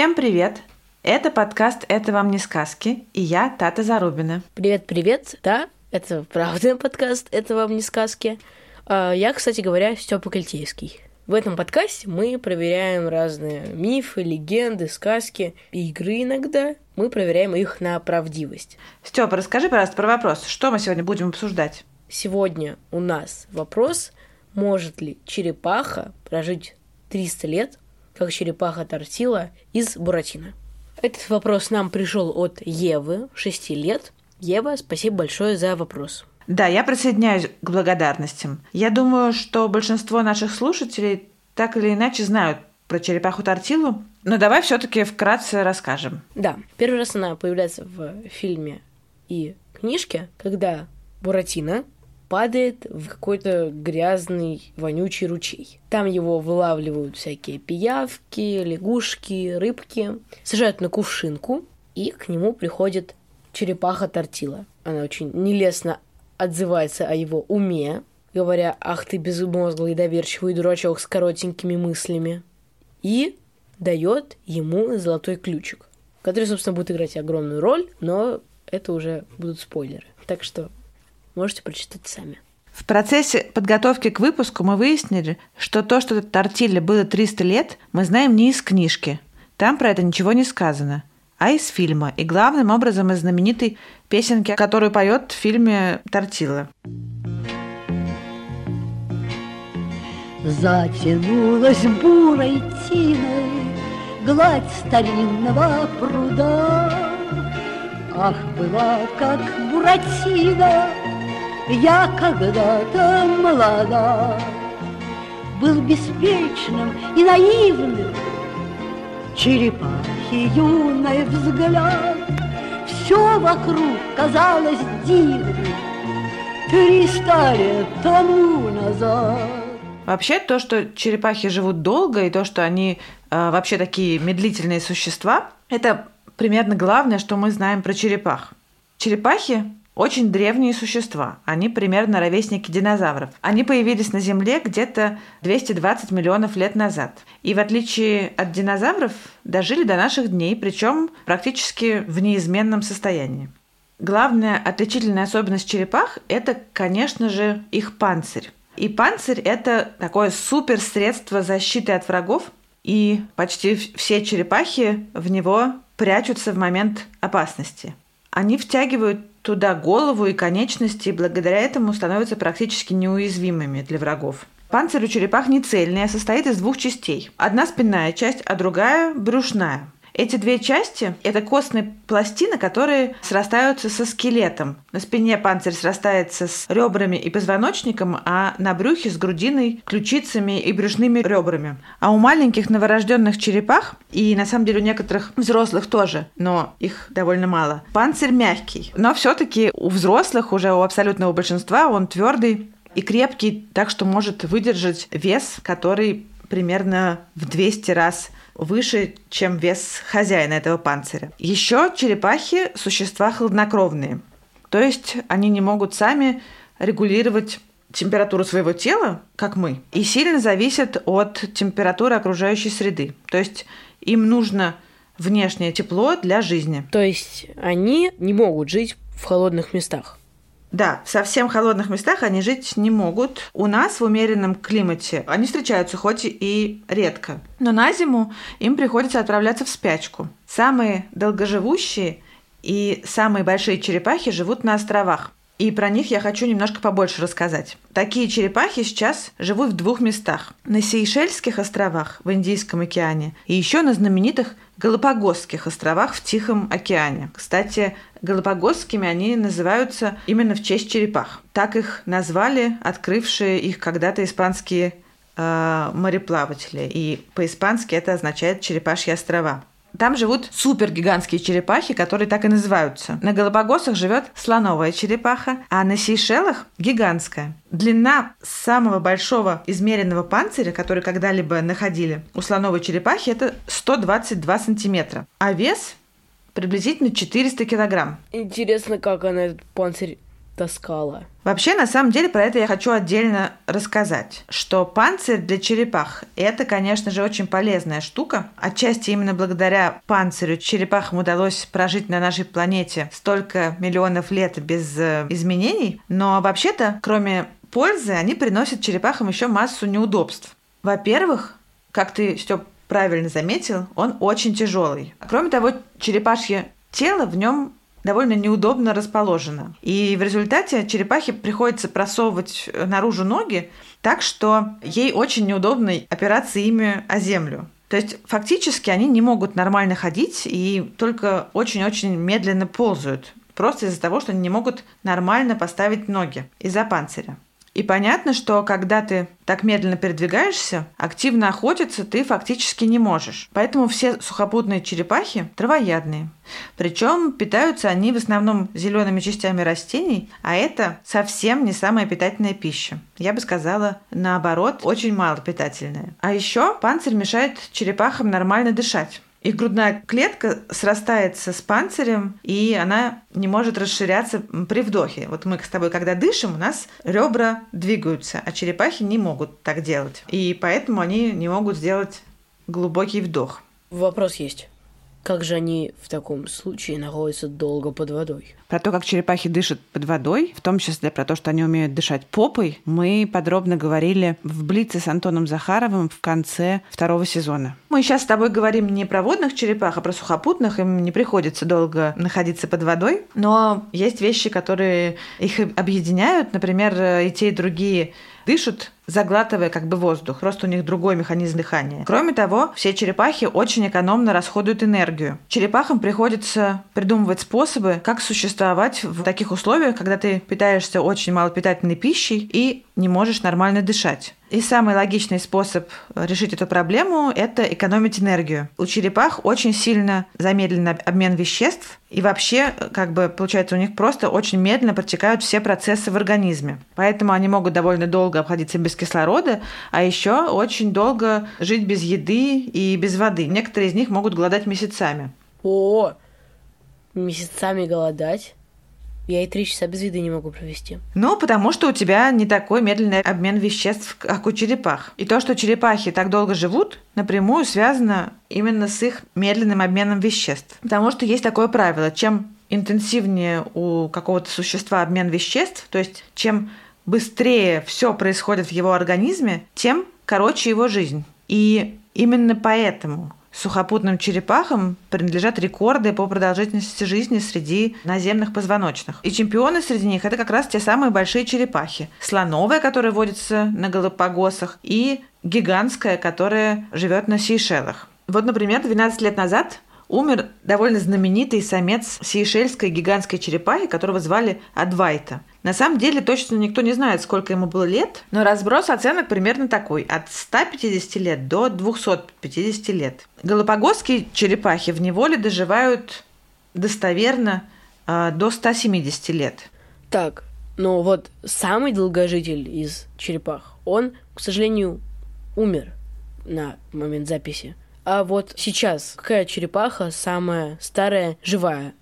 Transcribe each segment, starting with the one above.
Всем привет! Это подкаст «Это вам не сказки» и я, Тата Зарубина. Привет-привет, да, это правда подкаст, это вам не сказки. А, Я, кстати говоря, Степа Кольтейский. В этом подкасте мы проверяем разные мифы, легенды, сказки, игры иногда. Мы проверяем их на правдивость. Степа, расскажи, пожалуйста, про вопрос. Что мы сегодня будем обсуждать? Сегодня у нас вопрос, может ли черепаха прожить 300 лет, как черепаха Тортила из Буратино. Этот вопрос нам пришел от Евы, 6 лет. Ева, спасибо большое за вопрос. Да, я присоединяюсь к благодарностям. Я думаю, что большинство наших слушателей так или иначе знают про черепаху Тортилу, но давай все-таки вкратце расскажем. Да, первый раз она появляется в фильме и книжке, когда Буратино падает в какой-то грязный, вонючий ручей. Там его вылавливают всякие пиявки, лягушки, рыбки, сажают на кувшинку, и к нему приходит черепаха Тортила. Она очень нелестно отзывается о его уме, говоря, ах ты безмозглый, доверчивый дурачок с коротенькими мыслями, и дает ему золотой ключик, который, собственно, будет играть огромную роль, но это уже будут спойлеры. Так что можете прочитать сами. В процессе подготовки к выпуску мы выяснили, что то, что Тортилле было 300 лет, мы знаем не из книжки. Там про это ничего не сказано, а из фильма. И главным образом из знаменитой песенки, которую поет в фильме Тортилла. Затянулась бурой тиной Гладь старинного пруда. Ах, была как Буратино, Я когда-то молода. Был беспечным и наивным, Черепахи юный взгляд, Все вокруг казалось дивным Триста лет тому назад. Вообще, то, что черепахи живут долго, и то, что они э, вообще такие медлительные существа, это примерно главное, что мы знаем про черепах. Черепахи очень древние существа. Они примерно ровесники динозавров. Они появились на Земле где-то 220 миллионов лет назад. И в отличие от динозавров, дожили до наших дней, причем практически в неизменном состоянии. Главная отличительная особенность черепах – это, конечно же, их панцирь. И панцирь – это такое супер средство защиты от врагов, и почти все черепахи в него прячутся в момент опасности. Они втягивают туда голову и конечности, и благодаря этому становятся практически неуязвимыми для врагов. Панцирь у черепах не цельный, а состоит из двух частей. Одна спинная часть, а другая брюшная. Эти две части – это костные пластины, которые срастаются со скелетом. На спине панцирь срастается с ребрами и позвоночником, а на брюхе с грудиной, ключицами и брюшными ребрами. А у маленьких новорожденных черепах, и на самом деле у некоторых взрослых тоже, но их довольно мало, панцирь мягкий. Но все-таки у взрослых, уже у абсолютного большинства, он твердый и крепкий, так что может выдержать вес, который примерно в 200 раз выше, чем вес хозяина этого панциря. Еще черепахи – существа хладнокровные. То есть они не могут сами регулировать температуру своего тела, как мы, и сильно зависят от температуры окружающей среды. То есть им нужно внешнее тепло для жизни. То есть они не могут жить в холодных местах. Да, в совсем холодных местах они жить не могут. У нас в умеренном климате они встречаются хоть и редко. Но на зиму им приходится отправляться в спячку. Самые долгоживущие и самые большие черепахи живут на островах. И про них я хочу немножко побольше рассказать. Такие черепахи сейчас живут в двух местах. На Сейшельских островах в Индийском океане и еще на знаменитых Галапагосских островах в Тихом океане. Кстати, Галапагосскими они называются именно в честь черепах. Так их назвали открывшие их когда-то испанские э, мореплаватели. И по-испански это означает черепашьи острова. Там живут супергигантские черепахи, которые так и называются. На Галапагосах живет слоновая черепаха, а на Сейшелах – гигантская. Длина самого большого измеренного панциря, который когда-либо находили у слоновой черепахи, это 122 сантиметра. А вес приблизительно 400 килограмм. Интересно, как она этот панцирь таскала. Вообще, на самом деле, про это я хочу отдельно рассказать, что панцирь для черепах – это, конечно же, очень полезная штука. Отчасти именно благодаря панцирю черепахам удалось прожить на нашей планете столько миллионов лет без э, изменений. Но вообще-то, кроме пользы, они приносят черепахам еще массу неудобств. Во-первых, как ты, Степ, правильно заметил, он очень тяжелый. Кроме того, черепашье тело в нем довольно неудобно расположена. И в результате черепахе приходится просовывать наружу ноги так, что ей очень неудобно опираться ими о землю. То есть фактически они не могут нормально ходить и только очень-очень медленно ползают. Просто из-за того, что они не могут нормально поставить ноги из-за панциря. И понятно, что когда ты так медленно передвигаешься, активно охотиться ты фактически не можешь. Поэтому все сухопутные черепахи травоядные. Причем питаются они в основном зелеными частями растений, а это совсем не самая питательная пища. Я бы сказала, наоборот, очень мало питательная. А еще панцирь мешает черепахам нормально дышать. Их грудная клетка срастается с панцирем, и она не может расширяться при вдохе. Вот мы с тобой, когда дышим, у нас ребра двигаются, а черепахи не могут так делать. И поэтому они не могут сделать глубокий вдох. Вопрос есть. Как же они в таком случае находятся долго под водой? Про то, как черепахи дышат под водой, в том числе про то, что они умеют дышать попой, мы подробно говорили в Блице с Антоном Захаровым в конце второго сезона. Мы сейчас с тобой говорим не про водных черепах, а про сухопутных. Им не приходится долго находиться под водой. Но есть вещи, которые их объединяют. Например, и те, и другие дышат, заглатывая как бы воздух. Просто у них другой механизм дыхания. Кроме того, все черепахи очень экономно расходуют энергию. Черепахам приходится придумывать способы, как существовать в таких условиях, когда ты питаешься очень малопитательной пищей и не можешь нормально дышать. И самый логичный способ решить эту проблему – это экономить энергию. У черепах очень сильно замедленный обмен веществ, и вообще, как бы, получается, у них просто очень медленно протекают все процессы в организме. Поэтому они могут довольно долго обходиться без кислорода, а еще очень долго жить без еды и без воды. Некоторые из них могут голодать месяцами. О, месяцами голодать? Я и три часа без еды не могу провести. Ну, потому что у тебя не такой медленный обмен веществ, как у черепах. И то, что черепахи так долго живут, напрямую связано именно с их медленным обменом веществ. Потому что есть такое правило, чем интенсивнее у какого-то существа обмен веществ, то есть чем быстрее все происходит в его организме, тем короче его жизнь. И именно поэтому Сухопутным черепахам принадлежат рекорды по продолжительности жизни среди наземных позвоночных. И чемпионы среди них это как раз те самые большие черепахи. Слоновая, которая водится на Галапагосах, и гигантская, которая живет на Сейшелах. Вот, например, 12 лет назад умер довольно знаменитый самец сейшельской гигантской черепахи, которого звали Адвайта. На самом деле точно никто не знает, сколько ему было лет, но разброс оценок примерно такой – от 150 лет до 250 лет. Галапагосские черепахи в неволе доживают достоверно э, до 170 лет. Так, ну вот самый долгожитель из черепах, он, к сожалению, умер на момент записи. А вот сейчас какая черепаха самая старая живая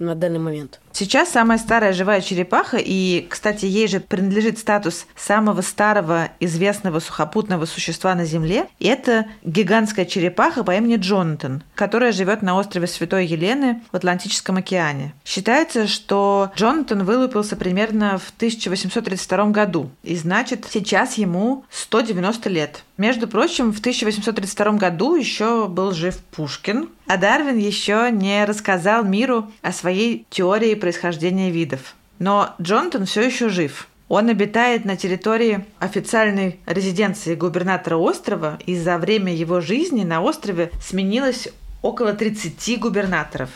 на данный момент? Сейчас самая старая живая черепаха, и, кстати, ей же принадлежит статус самого старого известного сухопутного существа на Земле. И это гигантская черепаха по имени Джонатан, которая живет на острове Святой Елены в Атлантическом океане. Считается, что Джонатан вылупился примерно в 1832 году, и значит, сейчас ему 190 лет. Между прочим, в 1832 году еще был жив Пушкин, а Дарвин еще не рассказал миру о своей теории происхождения видов. Но Джонатан все еще жив. Он обитает на территории официальной резиденции губернатора острова, и за время его жизни на острове сменилось около 30 губернаторов.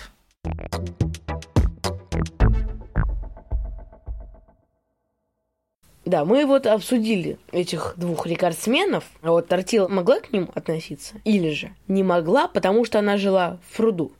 Да, мы вот обсудили этих двух рекордсменов. А вот Тортила могла к ним относиться? Или же не могла, потому что она жила в пруду?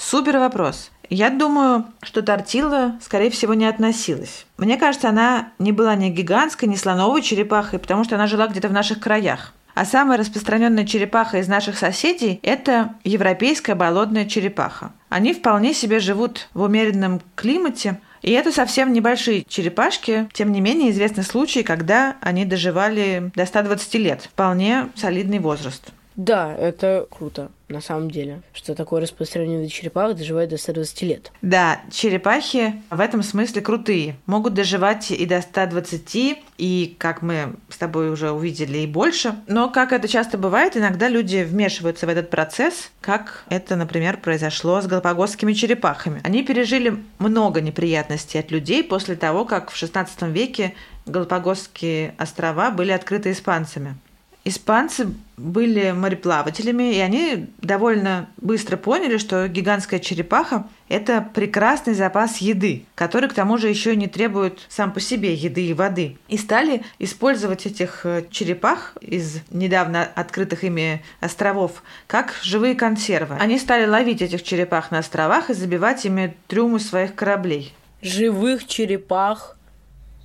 Супер вопрос. Я думаю, что Тортила, скорее всего, не относилась. Мне кажется, она не была ни гигантской, ни слоновой черепахой, потому что она жила где-то в наших краях. А самая распространенная черепаха из наших соседей – это европейская болотная черепаха. Они вполне себе живут в умеренном климате, и это совсем небольшие черепашки. Тем не менее, известны случаи, когда они доживали до 120 лет. Вполне солидный возраст. Да, это круто, на самом деле, что такое распространение черепах доживает до 120 лет. Да, черепахи в этом смысле крутые. Могут доживать и до 120, и, как мы с тобой уже увидели, и больше. Но, как это часто бывает, иногда люди вмешиваются в этот процесс, как это, например, произошло с галапагосскими черепахами. Они пережили много неприятностей от людей после того, как в XVI веке Галапагосские острова были открыты испанцами. Испанцы были мореплавателями, и они довольно быстро поняли, что гигантская черепаха – это прекрасный запас еды, который к тому же еще не требует сам по себе еды и воды. И стали использовать этих э, черепах из недавно открытых ими островов как живые консервы. Они стали ловить этих черепах на островах и забивать ими трюмы своих кораблей. Живых черепах?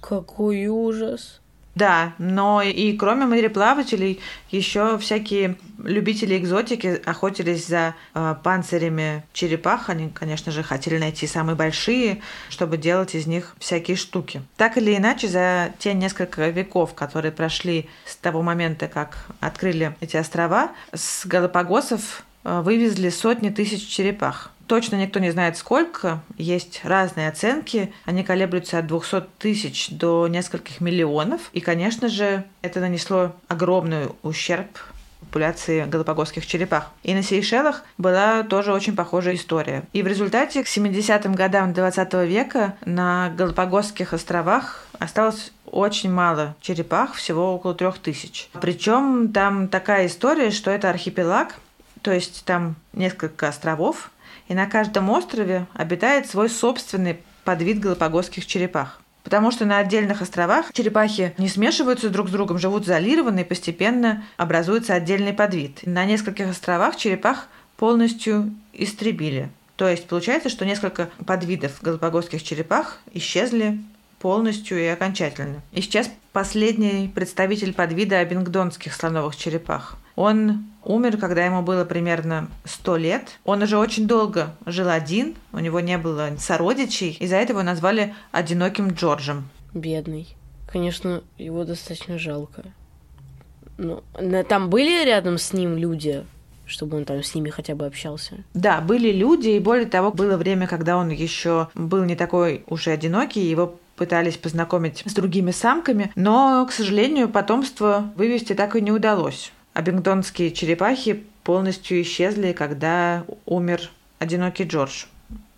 Какой ужас! Да, но и кроме мореплавателей, еще всякие любители экзотики охотились за э, панцирями черепах. Они, конечно же, хотели найти самые большие, чтобы делать из них всякие штуки. Так или иначе, за те несколько веков, которые прошли с того момента, как открыли эти острова, с Галапагосов э, вывезли сотни тысяч черепах. Точно никто не знает сколько, есть разные оценки, они колеблются от 200 тысяч до нескольких миллионов, и, конечно же, это нанесло огромный ущерб популяции галапагосских черепах. И на Сейшелах была тоже очень похожая история. И в результате к 70-м годам 20 века на Галапагосских островах осталось очень мало черепах, всего около трех тысяч. Причем там такая история, что это архипелаг, то есть там несколько островов, и на каждом острове обитает свой собственный подвид галапагосских черепах. Потому что на отдельных островах черепахи не смешиваются друг с другом, живут изолированно и постепенно образуется отдельный подвид. На нескольких островах черепах полностью истребили. То есть получается, что несколько подвидов галапагосских черепах исчезли полностью и окончательно. Исчез последний представитель подвида абингдонских слоновых черепах. Он умер, когда ему было примерно 100 лет. Он уже очень долго жил один, у него не было сородичей, из-за этого его назвали «одиноким Джорджем». Бедный. Конечно, его достаточно жалко. Но там были рядом с ним люди, чтобы он там с ними хотя бы общался. Да, были люди, и более того, было время, когда он еще был не такой уж и одинокий, его пытались познакомить с другими самками, но, к сожалению, потомство вывести так и не удалось. Абингдонские черепахи полностью исчезли, когда умер одинокий Джордж.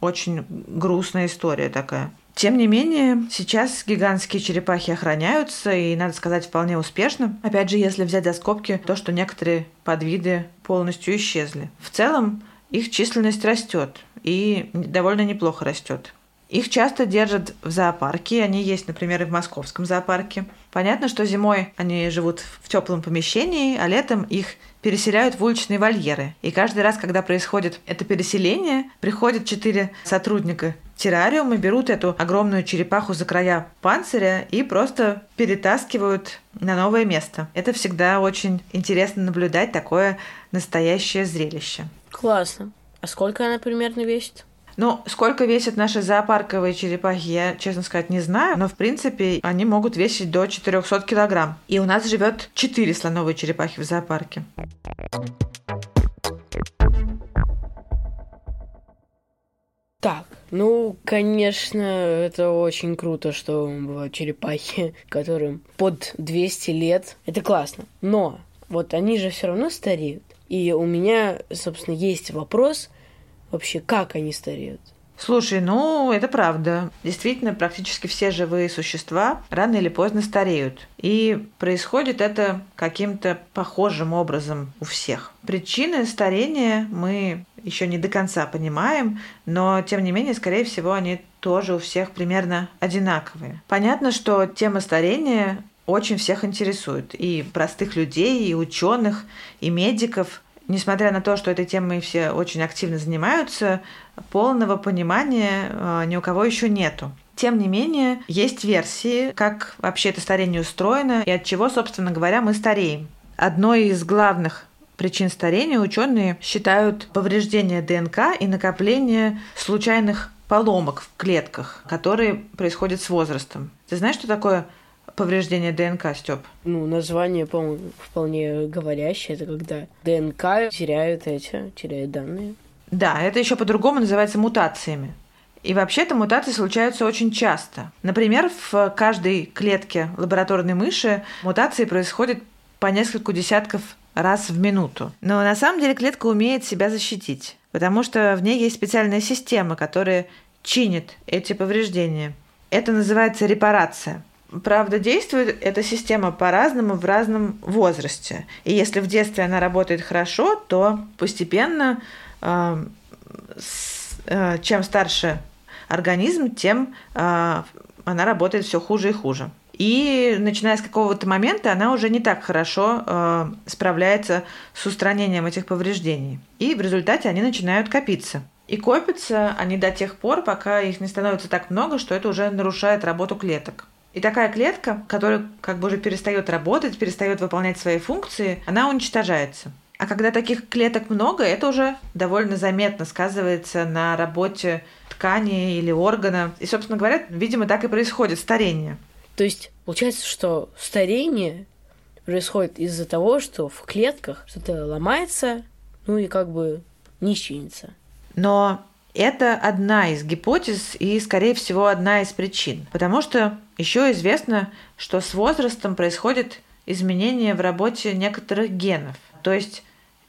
Очень грустная история такая. Тем не менее, сейчас гигантские черепахи охраняются, и, надо сказать, вполне успешно. Опять же, если взять за скобки то, что некоторые подвиды полностью исчезли. В целом, их численность растет, и довольно неплохо растет. Их часто держат в зоопарке. Они есть, например, и в московском зоопарке. Понятно, что зимой они живут в теплом помещении, а летом их переселяют в уличные вольеры. И каждый раз, когда происходит это переселение, приходят четыре сотрудника террариума, берут эту огромную черепаху за края панциря и просто перетаскивают на новое место. Это всегда очень интересно наблюдать такое настоящее зрелище. Классно. А сколько она примерно весит? Ну, сколько весят наши зоопарковые черепахи, я, честно сказать, не знаю, но, в принципе, они могут весить до 400 килограмм. И у нас живет 4 слоновые черепахи в зоопарке. Так, ну, конечно, это очень круто, что бывают черепахи, которым под 200 лет. Это классно. Но вот они же все равно стареют. И у меня, собственно, есть вопрос, вообще, как они стареют? Слушай, ну, это правда. Действительно, практически все живые существа рано или поздно стареют. И происходит это каким-то похожим образом у всех. Причины старения мы еще не до конца понимаем, но тем не менее, скорее всего, они тоже у всех примерно одинаковые. Понятно, что тема старения очень всех интересует. И простых людей, и ученых, и медиков. Несмотря на то, что этой темой все очень активно занимаются, полного понимания э, ни у кого еще нету. Тем не менее, есть версии, как вообще это старение устроено и от чего, собственно говоря, мы стареем. Одной из главных причин старения ученые считают повреждение ДНК и накопление случайных поломок в клетках, которые происходят с возрастом. Ты знаешь, что такое повреждение ДНК, Степ? Ну, название, по-моему, вполне говорящее. Это когда ДНК теряют эти, теряют данные. Да, это еще по-другому называется мутациями. И вообще-то мутации случаются очень часто. Например, в каждой клетке лабораторной мыши мутации происходят по несколько десятков раз в минуту. Но на самом деле клетка умеет себя защитить, потому что в ней есть специальная система, которая чинит эти повреждения. Это называется репарация. Правда, действует эта система по-разному в разном возрасте. И если в детстве она работает хорошо, то постепенно, э, с, э, чем старше организм, тем э, она работает все хуже и хуже. И начиная с какого-то момента она уже не так хорошо э, справляется с устранением этих повреждений. И в результате они начинают копиться. И копятся они до тех пор, пока их не становится так много, что это уже нарушает работу клеток. И такая клетка, которая как бы уже перестает работать, перестает выполнять свои функции, она уничтожается. А когда таких клеток много, это уже довольно заметно сказывается на работе ткани или органа. И, собственно говоря, видимо, так и происходит старение. То есть получается, что старение происходит из-за того, что в клетках что-то ломается, ну и как бы не чинится. Но это одна из гипотез и, скорее всего, одна из причин. Потому что еще известно, что с возрастом происходит изменение в работе некоторых генов. То есть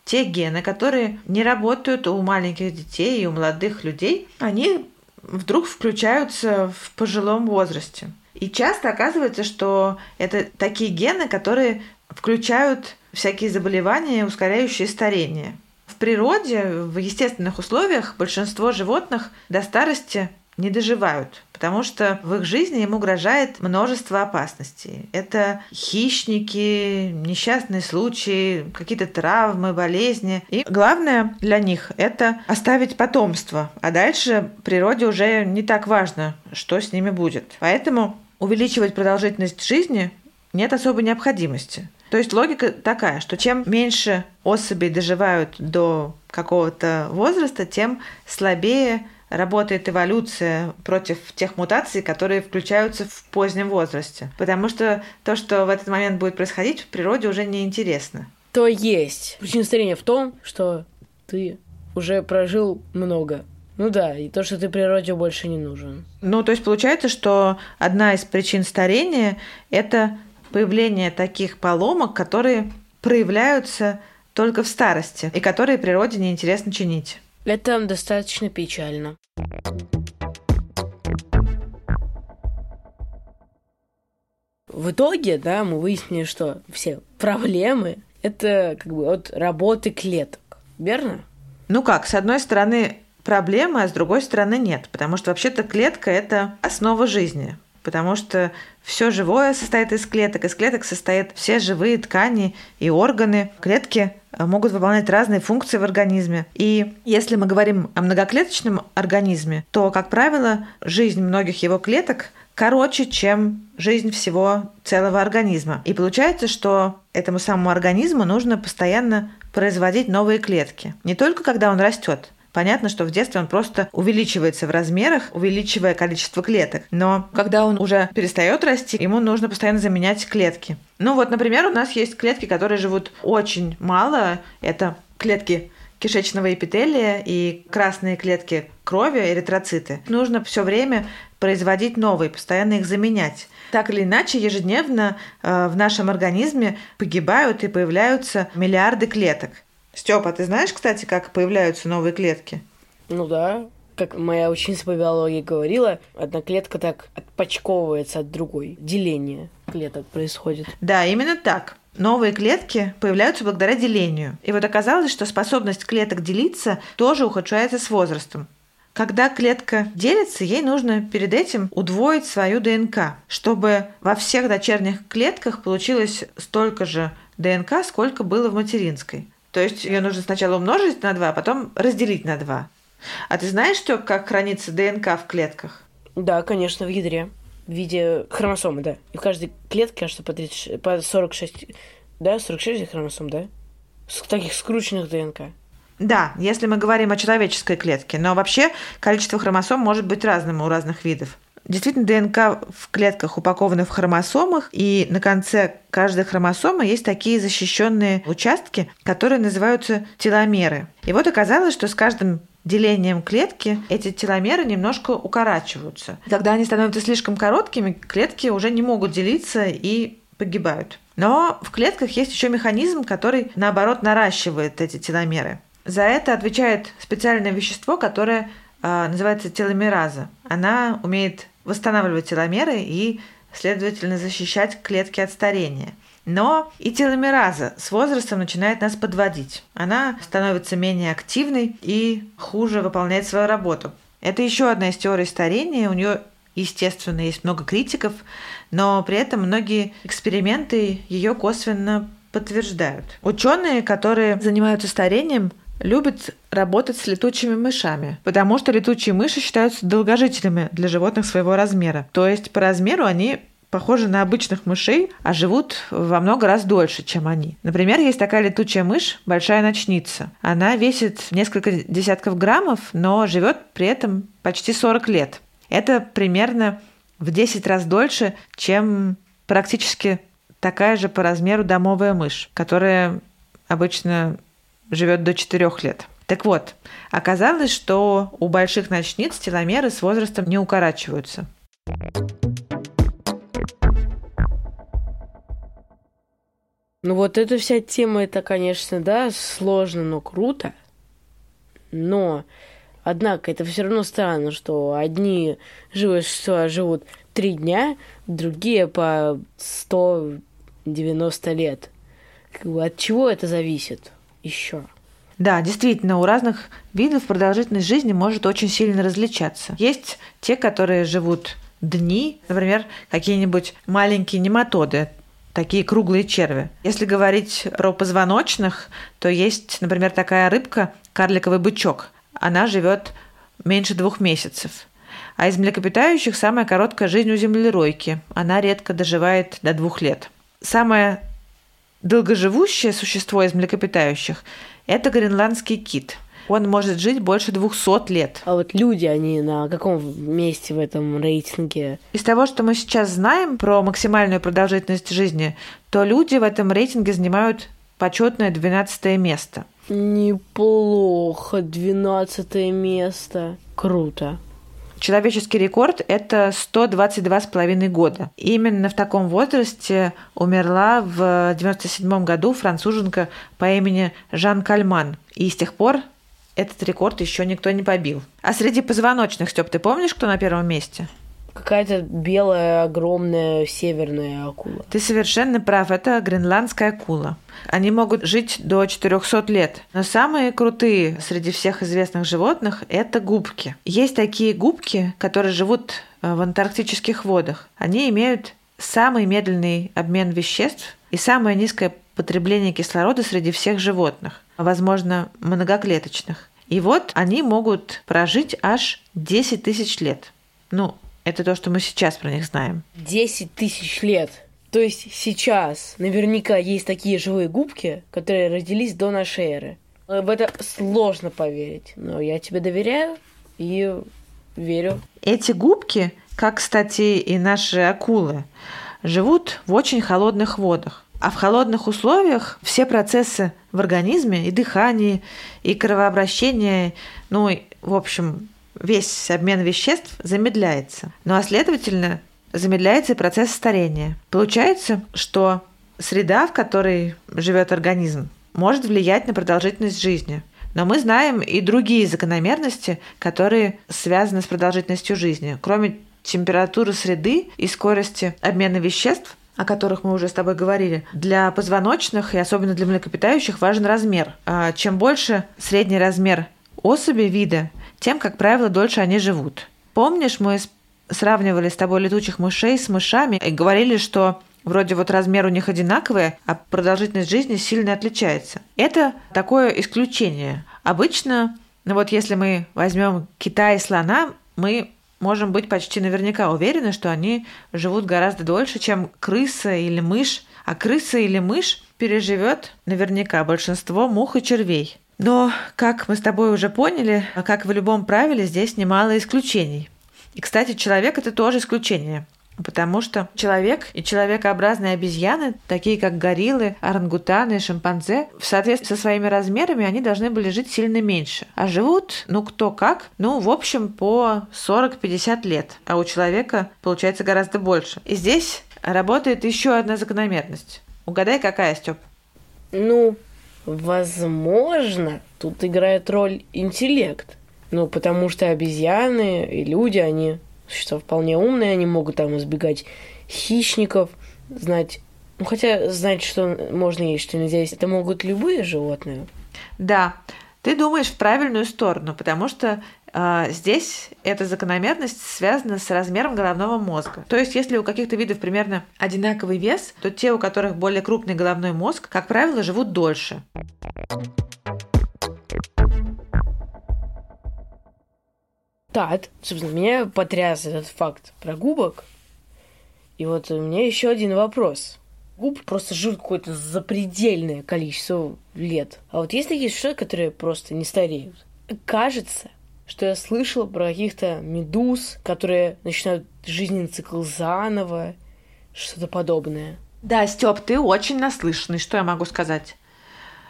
те гены, которые не работают у маленьких детей и у молодых людей, они вдруг включаются в пожилом возрасте. И часто оказывается, что это такие гены, которые включают всякие заболевания, ускоряющие старение. В природе, в естественных условиях большинство животных до старости не доживают, потому что в их жизни им угрожает множество опасностей. Это хищники, несчастные случаи, какие-то травмы, болезни. И главное для них – это оставить потомство. А дальше природе уже не так важно, что с ними будет. Поэтому увеличивать продолжительность жизни нет особой необходимости. То есть логика такая, что чем меньше особей доживают до какого-то возраста, тем слабее работает эволюция против тех мутаций, которые включаются в позднем возрасте. Потому что то, что в этот момент будет происходить, в природе уже не интересно. То есть причина старения в том, что ты уже прожил много ну да, и то, что ты природе больше не нужен. Ну, то есть получается, что одна из причин старения – это появление таких поломок, которые проявляются только в старости и которые природе неинтересно чинить. Это достаточно печально. В итоге, да, мы выяснили, что все проблемы – это как бы от работы клеток, верно? Ну как, с одной стороны, проблема, а с другой стороны нет. Потому что вообще-то клетка – это основа жизни. Потому что все живое состоит из клеток, из клеток состоят все живые ткани и органы. Клетки могут выполнять разные функции в организме. И если мы говорим о многоклеточном организме, то, как правило, жизнь многих его клеток короче, чем жизнь всего целого организма. И получается, что этому самому организму нужно постоянно производить новые клетки. Не только когда он растет, Понятно, что в детстве он просто увеличивается в размерах, увеличивая количество клеток. Но когда он уже перестает расти, ему нужно постоянно заменять клетки. Ну вот, например, у нас есть клетки, которые живут очень мало. Это клетки кишечного эпителия и красные клетки крови, эритроциты. Нужно все время производить новые, постоянно их заменять. Так или иначе, ежедневно э, в нашем организме погибают и появляются миллиарды клеток. Степа, ты знаешь, кстати, как появляются новые клетки? Ну да, как моя ученица по биологии говорила, одна клетка так отпочковывается от другой. Деление клеток происходит. Да, именно так. новые клетки появляются благодаря делению. И вот оказалось, что способность клеток делиться тоже ухудшается с возрастом. Когда клетка делится, ей нужно перед этим удвоить свою ДНК, чтобы во всех дочерних клетках получилось столько же ДНК, сколько было в материнской. То есть ее нужно сначала умножить на 2, а потом разделить на 2. А ты знаешь, что, как хранится ДНК в клетках? Да, конечно, в ядре. В виде хромосомы, да. И в каждой клетке, кажется, по, 36, по 46... Да, 46 хромосом, да? С таких скрученных ДНК. Да, если мы говорим о человеческой клетке, но вообще количество хромосом может быть разным у разных видов. Действительно, ДНК в клетках упакованы в хромосомах, и на конце каждой хромосомы есть такие защищенные участки, которые называются теломеры. И вот оказалось, что с каждым делением клетки эти теломеры немножко укорачиваются. Когда они становятся слишком короткими, клетки уже не могут делиться и погибают. Но в клетках есть еще механизм, который, наоборот, наращивает эти теломеры. За это отвечает специальное вещество, которое называется теломераза. Она умеет восстанавливать теломеры и, следовательно, защищать клетки от старения. Но и теломераза с возрастом начинает нас подводить. Она становится менее активной и хуже выполняет свою работу. Это еще одна из теорий старения. У нее, естественно, есть много критиков, но при этом многие эксперименты ее косвенно подтверждают. Ученые, которые занимаются старением, любят работать с летучими мышами, потому что летучие мыши считаются долгожителями для животных своего размера. То есть по размеру они похожи на обычных мышей, а живут во много раз дольше, чем они. Например, есть такая летучая мышь, большая ночница. Она весит несколько десятков граммов, но живет при этом почти 40 лет. Это примерно в 10 раз дольше, чем практически такая же по размеру домовая мышь, которая обычно живет до 4 лет. Так вот, оказалось, что у больших ночниц теломеры с возрастом не укорачиваются. Ну вот эта вся тема, это, конечно, да, сложно, но круто. Но, однако, это все равно странно, что одни живые существа живут три дня, другие по 190 лет. От чего это зависит? Еще. Да, действительно, у разных видов продолжительность жизни может очень сильно различаться. Есть те, которые живут дни, например, какие-нибудь маленькие нематоды, такие круглые черви. Если говорить про позвоночных, то есть, например, такая рыбка, карликовый бычок. Она живет меньше двух месяцев. А из млекопитающих самая короткая жизнь у землеройки. Она редко доживает до двух лет. Самая Долгоживущее существо из млекопитающих – это гренландский кит. Он может жить больше 200 лет. А вот люди, они на каком месте в этом рейтинге? Из того, что мы сейчас знаем про максимальную продолжительность жизни, то люди в этом рейтинге занимают почетное 12 место. Неплохо, 12 место. Круто. Человеческий рекорд – это 122,5 года. Именно в таком возрасте умерла в 1997 году француженка по имени Жан Кальман. И с тех пор этот рекорд еще никто не побил. А среди позвоночных, Степ, ты помнишь, кто на первом месте? Какая-то белая, огромная северная акула. Ты совершенно прав, это гренландская акула. Они могут жить до 400 лет. Но самые крутые среди всех известных животных – это губки. Есть такие губки, которые живут э, в антарктических водах. Они имеют самый медленный обмен веществ и самое низкое потребление кислорода среди всех животных, возможно, многоклеточных. И вот они могут прожить аж 10 тысяч лет. Ну, это то, что мы сейчас про них знаем. 10 тысяч лет. То есть сейчас наверняка есть такие живые губки, которые родились до нашей эры. В это сложно поверить, но я тебе доверяю и верю. Эти губки, как, кстати, и наши акулы, живут в очень холодных водах. А в холодных условиях все процессы в организме, и дыхание, и кровообращение, ну, в общем, весь обмен веществ замедляется. Ну а следовательно, замедляется и процесс старения. Получается, что среда, в которой живет организм, может влиять на продолжительность жизни. Но мы знаем и другие закономерности, которые связаны с продолжительностью жизни. Кроме температуры среды и скорости обмена веществ, о которых мы уже с тобой говорили, для позвоночных и особенно для млекопитающих важен размер. А чем больше средний размер особи вида, тем, как правило, дольше они живут. Помнишь, мы сравнивали с тобой летучих мышей с мышами и говорили, что вроде вот размер у них одинаковый, а продолжительность жизни сильно отличается. Это такое исключение. Обычно, ну вот если мы возьмем Китай и слона, мы можем быть почти наверняка уверены, что они живут гораздо дольше, чем крыса или мышь. А крыса или мышь переживет наверняка большинство мух и червей. Но, как мы с тобой уже поняли, как в любом правиле, здесь немало исключений. И, кстати, человек – это тоже исключение. Потому что человек и человекообразные обезьяны, такие как гориллы, орангутаны, шимпанзе, в соответствии со своими размерами, они должны были жить сильно меньше. А живут, ну кто как, ну в общем по 40-50 лет. А у человека получается гораздо больше. И здесь работает еще одна закономерность. Угадай, какая, Степ? Ну, возможно, тут играет роль интеллект. Ну, потому что обезьяны и люди, они существа вполне умные, они могут там избегать хищников, знать... Ну, хотя знать, что можно есть, что нельзя есть, это могут любые животные. Да, ты думаешь в правильную сторону, потому что здесь эта закономерность связана с размером головного мозга. То есть, если у каких-то видов примерно одинаковый вес, то те, у которых более крупный головной мозг, как правило, живут дольше. Так, собственно, меня потряс этот факт про губок. И вот у меня еще один вопрос. Губ просто живут какое-то запредельное количество лет. А вот есть такие существа, которые просто не стареют. Кажется, что я слышала про каких-то медуз, которые начинают жизненный цикл заново, что-то подобное. Да, Степ, ты очень наслышанный, что я могу сказать?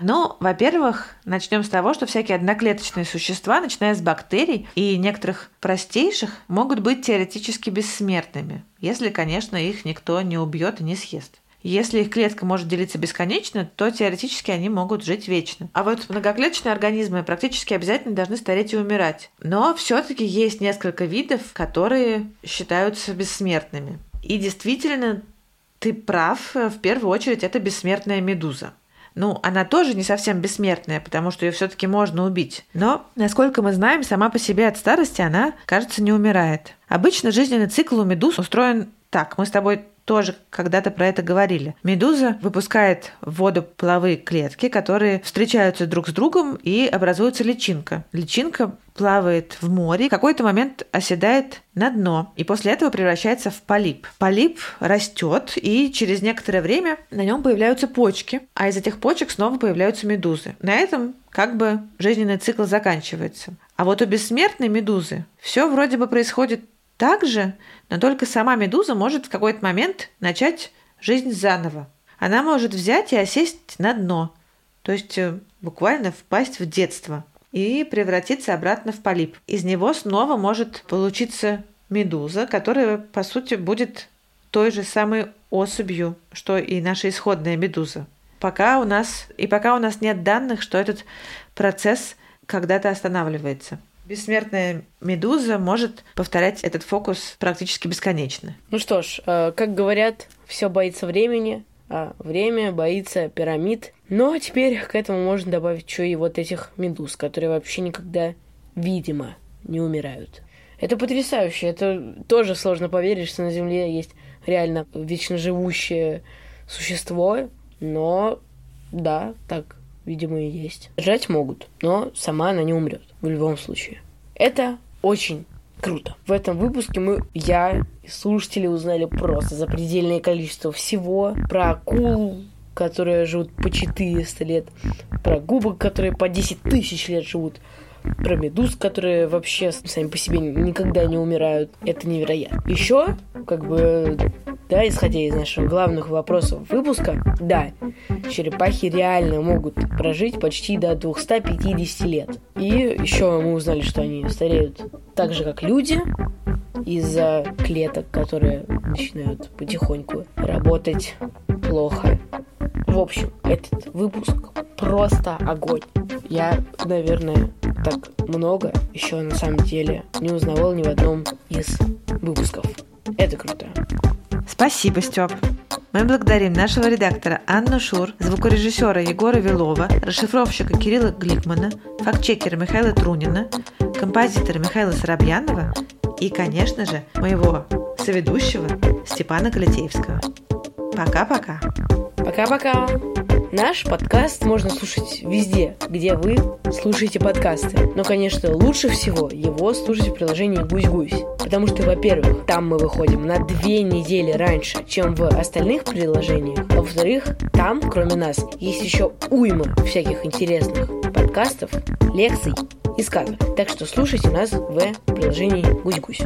Ну, во-первых, начнем с того, что всякие одноклеточные существа, начиная с бактерий и некоторых простейших, могут быть теоретически бессмертными, если, конечно, их никто не убьет и не съест. Если их клетка может делиться бесконечно, то теоретически они могут жить вечно. А вот многоклеточные организмы практически обязательно должны стареть и умирать. Но все-таки есть несколько видов, которые считаются бессмертными. И действительно, ты прав, в первую очередь это бессмертная медуза. Ну, она тоже не совсем бессмертная, потому что ее все-таки можно убить. Но, насколько мы знаем, сама по себе от старости она, кажется, не умирает. Обычно жизненный цикл у медуз устроен так. Мы с тобой тоже когда-то про это говорили. Медуза выпускает в воду половые клетки, которые встречаются друг с другом и образуется личинка. Личинка плавает в море, в какой-то момент оседает на дно и после этого превращается в полип. Полип растет и через некоторое время на нем появляются почки, а из этих почек снова появляются медузы. На этом как бы жизненный цикл заканчивается. А вот у бессмертной медузы все вроде бы происходит так же, но только сама медуза может в какой-то момент начать жизнь заново. Она может взять и осесть на дно, то есть э, буквально впасть в детство и превратиться обратно в полип. Из него снова может получиться медуза, которая, по сути, будет той же самой особью, что и наша исходная медуза. Пока у нас, и пока у нас нет данных, что этот процесс когда-то останавливается. Бессмертная медуза может повторять этот фокус практически бесконечно. Ну что ж, э, как говорят, все боится времени, а время боится пирамид. Но ну, а теперь к этому можно добавить еще и вот этих медуз, которые вообще никогда, видимо, не умирают. Это потрясающе. Это тоже сложно поверить, что на Земле есть реально вечно живущее существо. Но да, так видимо, и есть. Жать могут, но сама она не умрет в любом случае. Это очень круто. В этом выпуске мы, я и слушатели узнали просто запредельное количество всего про акул, которые живут по 400 лет, про губок, которые по 10 тысяч лет живут, про медуз, которые вообще сами по себе никогда не умирают. Это невероятно. Еще, как бы, да, исходя из наших главных вопросов выпуска, да, черепахи реально могут прожить почти до 250 лет. И еще мы узнали, что они стареют так же, как люди, из-за клеток, которые начинают потихоньку работать плохо. В общем, этот выпуск просто огонь. Я, наверное, так много еще на самом деле не узнавал ни в одном из выпусков. Это круто. Спасибо, Степ. Мы благодарим нашего редактора Анну Шур, звукорежиссера Егора Вилова, расшифровщика Кирилла Гликмана, фактчекера Михаила Трунина, композитора Михаила Соробьянова и, конечно же, моего соведущего Степана Калитеевского. Пока-пока. Пока-пока. Наш подкаст можно слушать везде, где вы слушаете подкасты. Но, конечно, лучше всего его слушать в приложении «Гусь-Гусь». Потому что, во-первых, там мы выходим на две недели раньше, чем в остальных приложениях. А во-вторых, там, кроме нас, есть еще уйма всяких интересных подкастов, лекций и сказок. Так что слушайте нас в приложении «Гусь-Гусь».